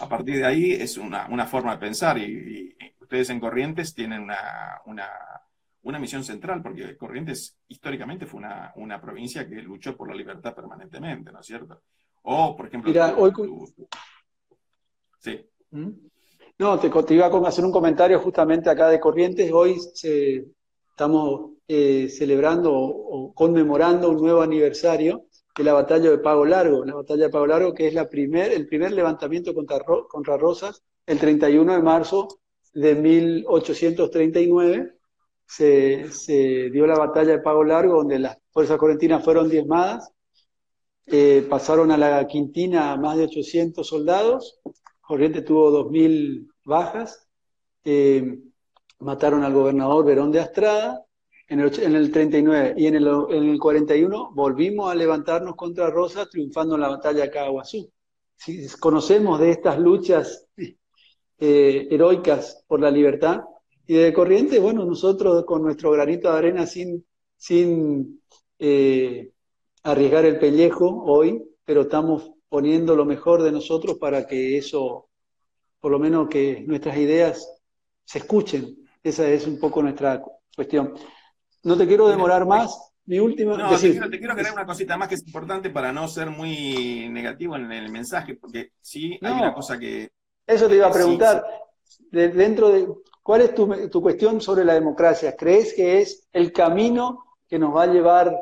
a partir de ahí es una, forma de pensar y ustedes en Corrientes tienen una, misión central, porque Corrientes históricamente fue una, provincia que luchó por la libertad permanentemente, ¿no es cierto? O, por ejemplo... Mira, hoy... Sí. ¿Mm? No, te, iba a hacer un comentario justamente acá de Corrientes. Hoy estamos eh, celebrando o, conmemorando un nuevo aniversario de la batalla de Pago Largo. La batalla de Pago Largo, que es la primer, el primer levantamiento contra, contra Rosas, el 31 de marzo de 1839 se, se, dio la batalla de Pago Largo, donde las fuerzas correntinas fueron diezmadas. Eh, pasaron a la Quintina más de 800 soldados. Corriente tuvo 2.000 bajas. Eh, mataron al gobernador Verón de Astrada en el, en el 39 y en el, en el, 41 volvimos a levantarnos contra Rosas triunfando en la batalla de Caguazú. Si conocemos de estas luchas eh, heroicas por la libertad. Y de Corrientes, bueno, nosotros con nuestro granito de arena sin, sin eh, arriesgar el pellejo hoy, pero estamos poniendo lo mejor de nosotros para que eso, por lo menos que nuestras ideas se escuchen. Esa es un poco nuestra cuestión. No te quiero demorar más. Mi última. No, te quiero, te quiero, agregar una cosita más que es importante para no ser muy negativo en el mensaje, porque sí hay una cosa que, eso te iba a preguntar. dentro de, ¿Cuál es tu, cuestión sobre la democracia? ¿Crees que es el camino que nos va a llevar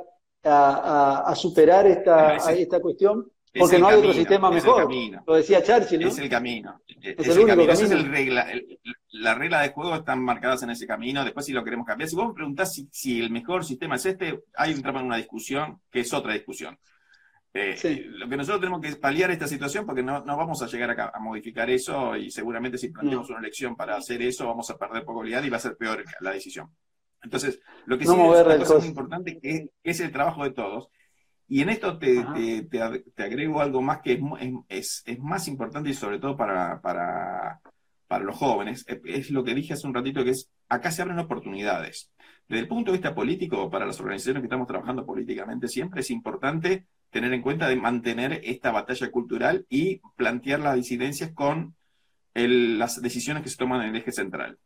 a, superar esta, esta cuestión? Porque no hay otro sistema mejor. Lo decía Churchill, ¿no? Es el camino. Es, el, camino. es el regla, la regla de juego están marcadas en ese camino. Después, si lo queremos cambiar, si vos me preguntás si, si el mejor sistema es este, hay entramos en una discusión que es otra discusión. Eh, lo que nosotros tenemos que es paliar esta situación porque no, vamos a llegar a, modificar eso y seguramente si planteamos una elección para hacer eso vamos a perder popularidad y va a ser peor la decisión. Entonces, lo que sí es muy importante que es, el trabajo de todos. Y en esto te, te, agrego algo más que es, es, más importante y sobre todo para, para, para los jóvenes. Es lo que dije hace un ratito que es, acá se abren oportunidades. Desde el punto de vista político, para las organizaciones que estamos trabajando políticamente, siempre es importante tener en cuenta de mantener esta batalla cultural y plantear las disidencias con las decisiones que se toman en el eje central.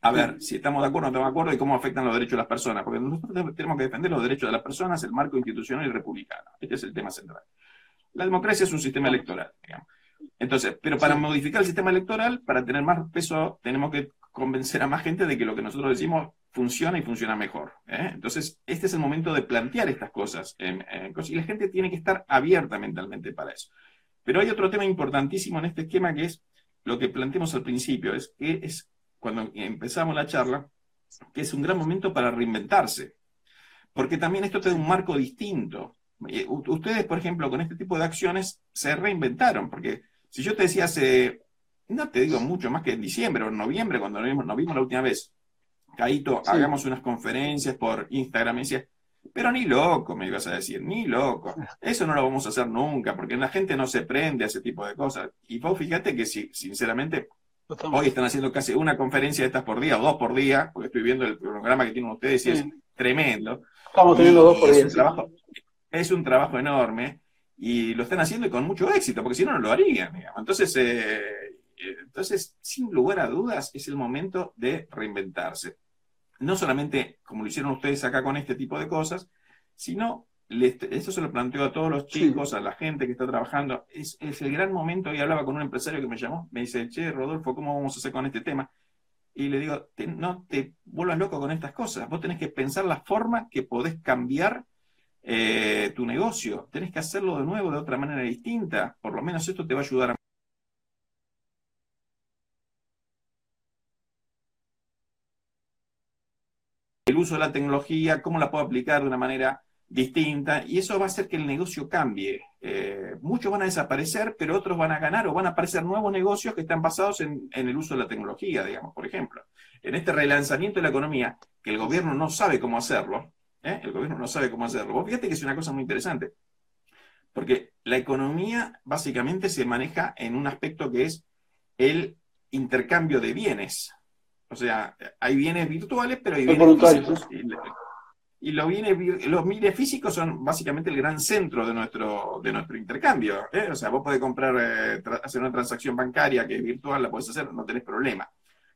A ver, si estamos de acuerdo o no estamos de acuerdo y cómo afectan los derechos de las personas, porque nosotros tenemos que defender los derechos de las personas, el marco institucional y republicano. Este es el tema central. La democracia es un sistema electoral, digamos. Entonces, pero para modificar el sistema electoral, para tener más peso, tenemos que convencer a más gente de que lo que nosotros decimos funciona y funciona mejor. ¿eh? Entonces, este es el momento de plantear estas cosas. y la gente tiene que estar abierta mentalmente para eso. Pero hay otro tema importantísimo en este esquema que es lo que planteamos al principio, es que es cuando empezamos la charla, que es un gran momento para reinventarse. Porque también esto tiene un marco distinto. Eh, ustedes, por ejemplo, con este tipo de acciones se reinventaron, porque si yo te decía hace, no te digo mucho más que en diciembre o en noviembre, cuando nos vimos la última vez, Caíto, hagamos unas conferencias por Instagram. Y decía, pero ni loco, me ibas a decir, ni loco. Eso no lo vamos a hacer nunca, porque la gente no se prende a ese tipo de cosas. Y vos fíjate que si, sinceramente, hoy están haciendo casi una conferencia de estas por día o dos por día, porque estoy viendo el programa que tienen ustedes y es tremendo. Estamos teniendo dos por día. Es un trabajo enorme y lo están haciendo con mucho éxito, porque si no, no lo harían. Entonces, eh, entonces, sin lugar a dudas, es el momento de reinventarse. No solamente como lo hicieron ustedes acá con este tipo de cosas, sino, esto se lo planteo a todos los chicos, a la gente que está trabajando, es, el gran momento, y hablaba con un empresario que me llamó, me dice, che, Rodolfo, ¿cómo vamos a hacer con este tema? Y le digo, no te vuelvas loco con estas cosas, vos tenés que pensar la forma que podés cambiar eh, tu negocio, tenés que hacerlo de nuevo de otra manera distinta, por lo menos esto te va a ayudar a uso de la tecnología, cómo la puedo aplicar de una manera distinta, y eso va a hacer que el negocio cambie. Eh, muchos van a desaparecer, pero otros van a ganar o van a aparecer nuevos negocios que están basados en, el uso de la tecnología, digamos, por ejemplo. En este relanzamiento de la economía, que el gobierno no sabe cómo hacerlo, ¿eh? el gobierno no sabe cómo hacerlo. Vos fíjate que es una cosa muy interesante, porque la economía básicamente se maneja en un aspecto que es el intercambio de bienes. O sea, hay bienes virtuales, pero hay bienes físicos. Y, los, bienes, los bienes físicos son básicamente el gran centro de nuestro, de nuestro intercambio. ¿eh? O sea, vos podés comprar, eh, hacer una transacción bancaria que es virtual, la podés hacer, no tenés problema.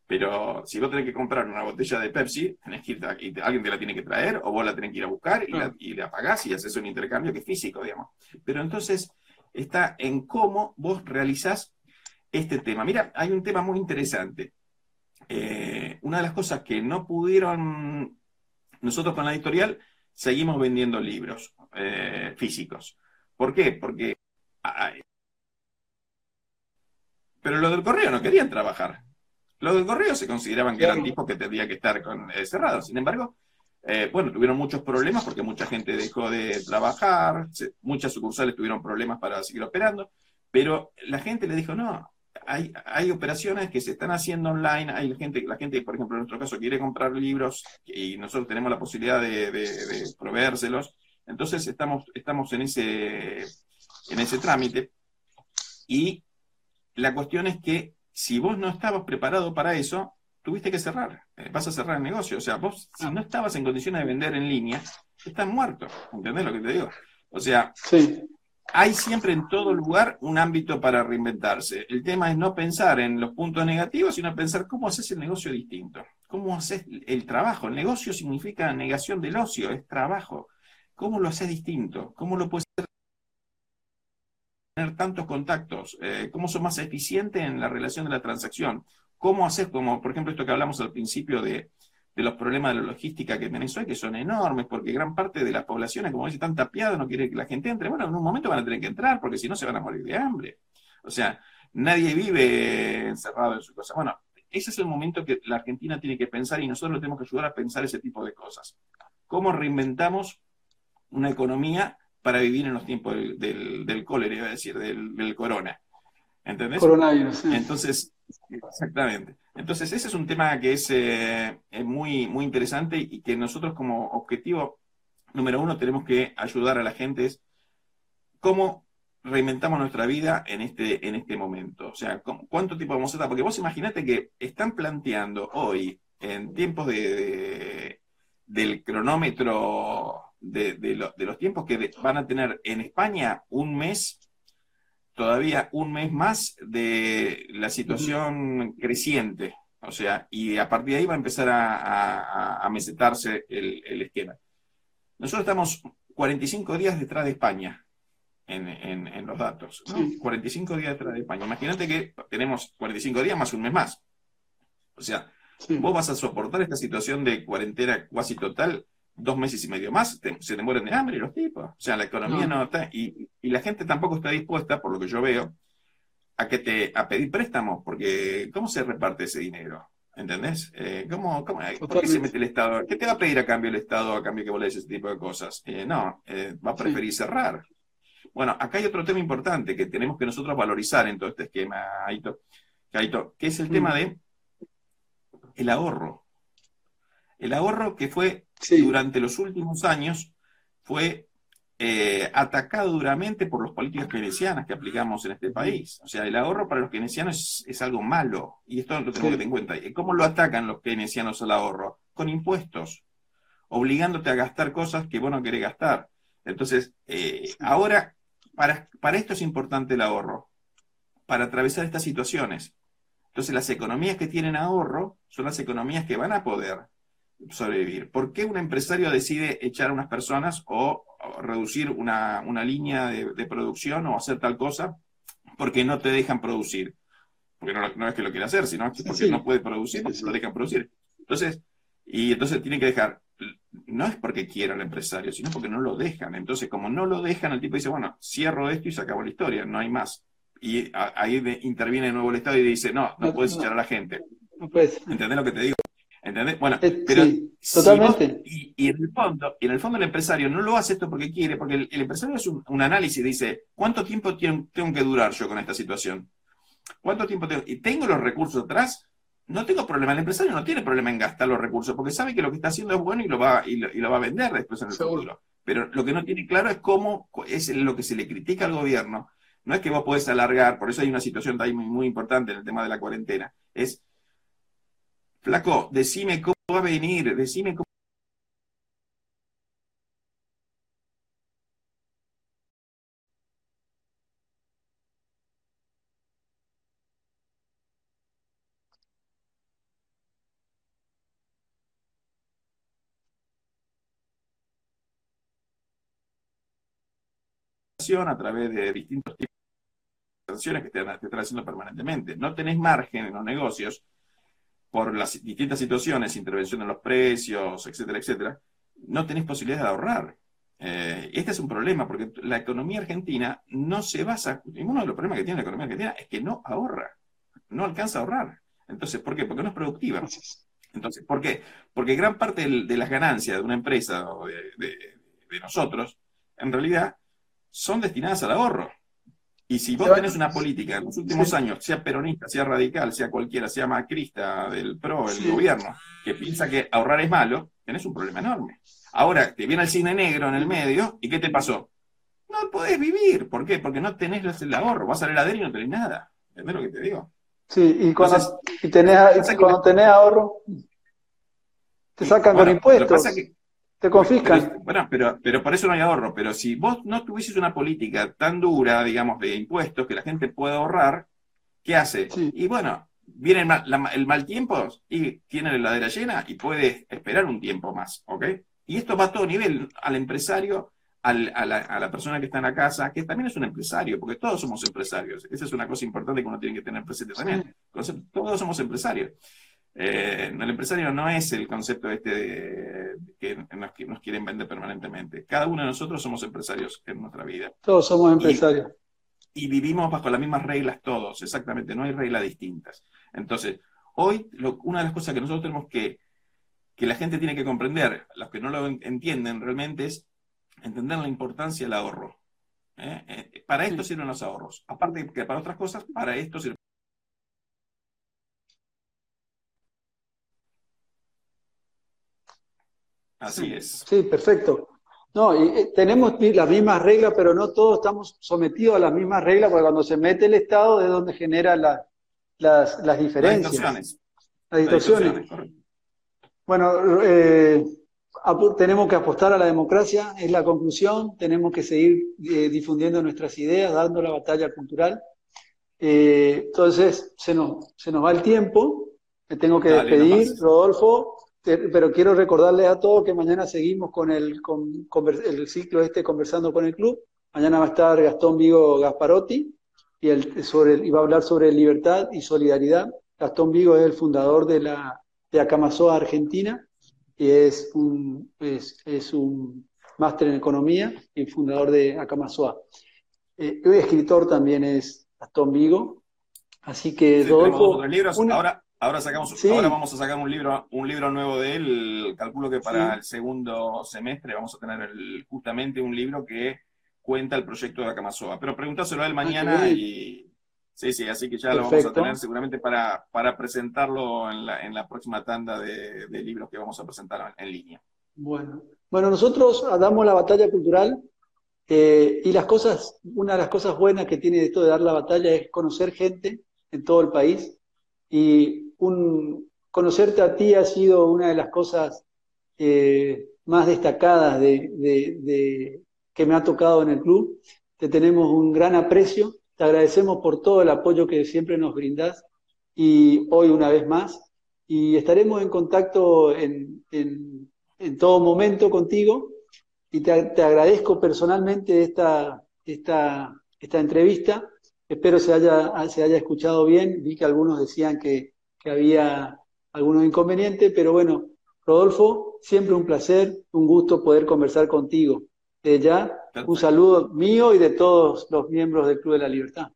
Pero si vos tenés que comprar una botella de Pepsi, tenés que ir, alguien te la tiene que traer, o vos la tenés que ir a buscar y, la, y la pagás y haces un intercambio que es físico, digamos. Pero entonces está en cómo vos realizás este tema. Mira, hay un tema muy interesante. Eh, una de las cosas que no pudieron, nosotros con la editorial seguimos vendiendo libros eh, físicos. ¿Por qué? Porque... pero los del correo no querían trabajar. Los del correo se consideraban que eran tipos que tendrían que estar con, eh, cerrados. Sin embargo, bueno, tuvieron muchos problemas porque mucha gente dejó de trabajar, muchas sucursales tuvieron problemas para seguir operando, pero la gente le dijo, no, hay, operaciones que se están haciendo online, hay gente, la gente, por ejemplo, en nuestro caso, quiere comprar libros y nosotros tenemos la posibilidad de, de, proveérselos, entonces estamos, estamos en, ese, en ese trámite. Y la cuestión es que si vos no estabas preparado para eso, tuviste que cerrar, eh, vas a cerrar el negocio, o sea, vos si no estabas en condiciones de vender en línea, estás muerto, ¿entendés lo que te digo? O sea, sí hay siempre en todo lugar un ámbito para reinventarse. El tema es no pensar en los puntos negativos, sino pensar cómo haces el negocio distinto, cómo haces el trabajo. El negocio significa negación del ocio, es trabajo. ¿Cómo lo haces distinto? ¿Cómo lo puedes tener tantos contactos? Eh, ¿Cómo sos más eficiente en la relación de la transacción? ¿Cómo haces, como por ejemplo esto que hablamos al principio de, de los problemas de la logística que tenés hoy, que son enormes, porque gran parte de las poblaciones, como dice, están tapiadas, no quiere que la gente entre. Bueno, en un momento van a tener que entrar, porque si no se van a morir de hambre. O sea, nadie vive encerrado en su casa. Bueno, ese es el momento que la Argentina tiene que pensar y nosotros tenemos que ayudar a pensar ese tipo de cosas. ¿Cómo reinventamos una economía para vivir en los tiempos del, del, cólera, iba a decir, del, corona? ¿Entendés? Coronavirus. Entonces, exactamente. Entonces, ese es un tema que es, eh, muy, muy interesante y que nosotros como objetivo número uno tenemos que ayudar a la gente es cómo reinventamos nuestra vida en este, en este momento. O sea, ¿cuánto tiempo vamos a estar? Porque vos imaginate que están planteando hoy, en tiempos de, del cronómetro de los tiempos que van a tener en España un mes todavía un mes más de la situación creciente. O sea, y a partir de ahí va a empezar a, mesetarse el, esquema. Nosotros estamos 45 días detrás de España en, los datos. 45 días detrás de España. Imagínate que tenemos 45 días más un mes más. O sea, vos vas a soportar esta situación de cuarentena cuasi total dos meses y medio más, se te mueren de hambre los tipos. O sea, la economía no, está, y, la gente tampoco está dispuesta, por lo que yo veo, a que te, a pedir préstamos, porque ¿cómo se reparte ese dinero? ¿Entendés? Eh, ¿cómo, cómo, ¿Por qué se mete el Estado? ¿Qué te va a pedir a cambio el Estado a cambio que vos ese tipo de cosas? Eh, no, eh, va a preferir cerrar. Bueno, acá hay otro tema importante que tenemos que nosotros valorizar en todo este esquema, Aito, que es el tema mm. de el ahorro. El ahorro que fue durante los últimos años fue eh, atacado duramente por los políticos keynesianos que aplicamos en este país. O sea, el ahorro para los keynesianos es, algo malo, y esto lo tenemos que tener en cuenta. ¿Cómo lo atacan los keynesianos al ahorro? Con impuestos. obligándote a gastar cosas que vos no querés gastar. Entonces, eh, ahora, para, para esto es importante el ahorro, para atravesar estas situaciones. Entonces, las economías que tienen ahorro son las economías que van a poder sobrevivir. ¿Por qué un empresario decide echar a unas personas o, reducir una, línea de, producción o hacer tal cosa? Porque no te dejan producir. Porque no, es que lo quiera hacer, sino que porque no puede producir, no lo dejan producir. Entonces, y entonces tiene que dejar. No es porque quiera el empresario, sino porque no lo dejan. Entonces, como no lo dejan, el tipo dice, bueno, cierro esto y se acabó la historia, no hay más. Y ahí interviene de nuevo el Estado y dice, no, no, puedes echar a la gente. No puedes. ¿Entendés lo que te digo? ¿Entendés? Bueno, eh, pero totalmente. y, en el fondo, en el fondo el empresario no lo hace esto porque quiere, porque el, empresario es un, análisis, dice, ¿cuánto tiempo tengo, que durar yo con esta situación? ¿Cuánto tiempo tengo? Y tengo los recursos atrás, no tengo problema. El empresario no tiene problema en gastar los recursos, porque sabe que lo que está haciendo es bueno y lo va, y lo, va a vender después en el futuro. Pero lo que no tiene claro es cómo es lo que se le critica al gobierno. No es que vos podés alargar, por eso hay una situación ahí muy, muy importante en el tema de la cuarentena. Es Flaco, decime cómo va a venir, decime cómo a través de distintos tipos de sanciones que te, te están haciendo permanentemente. No tenés margen en los negocios por las distintas situaciones, intervención en los precios, etcétera, etcétera, no tenés posibilidad de ahorrar. Eh, este es un problema, porque la economía argentina no se basa, uno de los problemas que tiene la economía argentina es que no ahorra, no alcanza a ahorrar. Entonces, ¿por qué? Porque no es productiva. Entonces, ¿por qué? Porque gran parte de las ganancias de una empresa o de, de nosotros, en realidad, son destinadas al ahorro. Y si vos tenés una política en los últimos años, sea peronista, sea radical, sea cualquiera, sea macrista, del PRO, el gobierno, que piensa que ahorrar es malo, tenés un problema enorme. Ahora te viene el cine negro en el medio, ¿y qué te pasó? No podés vivir. ¿Por qué? Porque no tenés el ahorro. Vas a la heladera y no tenés nada. ¿Entendés lo que te digo? Sí, y cuando, tenés, cuando tenés ahorro, te sacan con impuestos. Te confiscan. bueno, pero, pero por eso no hay ahorro. Pero si vos no tuvieses una política tan dura, digamos, de impuestos que la gente pueda ahorrar, ¿qué hace? Y bueno, viene el mal, tiempo y tiene la heladera llena y puede esperar un tiempo más, ¿ok? Y esto va a todo nivel, al empresario, a, la, persona que está en la casa, que también es un empresario, porque todos somos empresarios. Esa es una cosa importante que uno tiene que tener presente también. todos somos empresarios. Eh, el empresario no es el concepto este que nos, quieren vender permanentemente. Cada uno de nosotros somos empresarios en nuestra vida. Todos somos empresarios. Y, vivimos bajo las mismas reglas todos, exactamente, no hay reglas distintas. Entonces, hoy una de las cosas que nosotros tenemos que, que la gente tiene que comprender, los que no lo entienden realmente, es entender la importancia del ahorro. ¿eh? Eh, para esto sirven los ahorros. Aparte que para otras cosas, para esto sirven Así es. Sí, perfecto. No, y, eh, tenemos las mismas reglas, pero no todos estamos sometidos a las mismas reglas, porque cuando se mete el Estado es donde genera las, las diferencias. Las distorsiones. bueno, eh, tenemos que apostar a la democracia, es la conclusión. Tenemos que seguir eh, difundiendo nuestras ideas, dando la batalla cultural. entonces, se nos, se nos va el tiempo. Me tengo que despedir, Rodolfo pero quiero recordarles a todos que mañana seguimos con el, con, el ciclo este conversando con el club. Mañana va a estar Gastón Vigo Gasparotti y, el, sobre, va a hablar sobre libertad y solidaridad. Gastón Vigo es el fundador de la de Acamasoa Argentina y es un, es, es un máster en economía y fundador de Acamasoa. Eh, escritor también es Gastón Vigo. Así que, Rodolfo. Ahora, Ahora, sacamos, ahora vamos a sacar un libro, un libro nuevo de él. Calculo que para el segundo semestre vamos a tener justamente un libro que cuenta el proyecto de Akamazoa. Pero pregúntaselo a él ah, mañana y. Sí, sí, así que ya lo vamos a tener seguramente para, para presentarlo en la, en la próxima tanda de, libros que vamos a presentar en, línea. Bueno. bueno, nosotros damos la batalla cultural eh, y las cosas, una de las cosas buenas que tiene esto de dar la batalla es conocer gente en todo el país y conocerte a ti ha sido una de las cosas eh, más destacadas de, que me ha tocado en el club. Te tenemos un gran aprecio, te agradecemos por todo el apoyo que siempre nos brindas y hoy una vez más. Y estaremos en contacto en, en, todo momento contigo y te, agradezco personalmente esta, esta, esta entrevista. Espero se haya, se haya escuchado bien. Vi que algunos decían que, que había algunos inconvenientes, pero bueno, Rodolfo, siempre un placer, un gusto poder conversar contigo. De ya, un saludo mío y de todos los miembros del Club de la Libertad.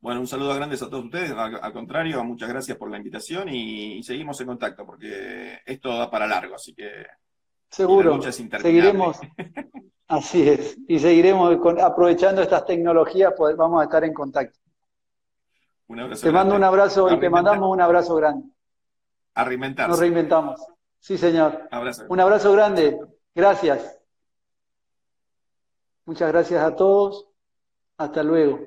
Bueno, un saludo grande a todos ustedes. Al, contrario, muchas gracias por la invitación y, seguimos en contacto porque esto da para largo, así que. Seguro. Seguiremos. Así es. Y seguiremos aprovechando estas tecnologías, pues vamos a estar en contacto. Te mando un abrazo y te mandamos un abrazo grande. A reinventarse. Nos reinventamos. Sí, señor. Un abrazo grande. Gracias. Muchas gracias a todos. Hasta luego.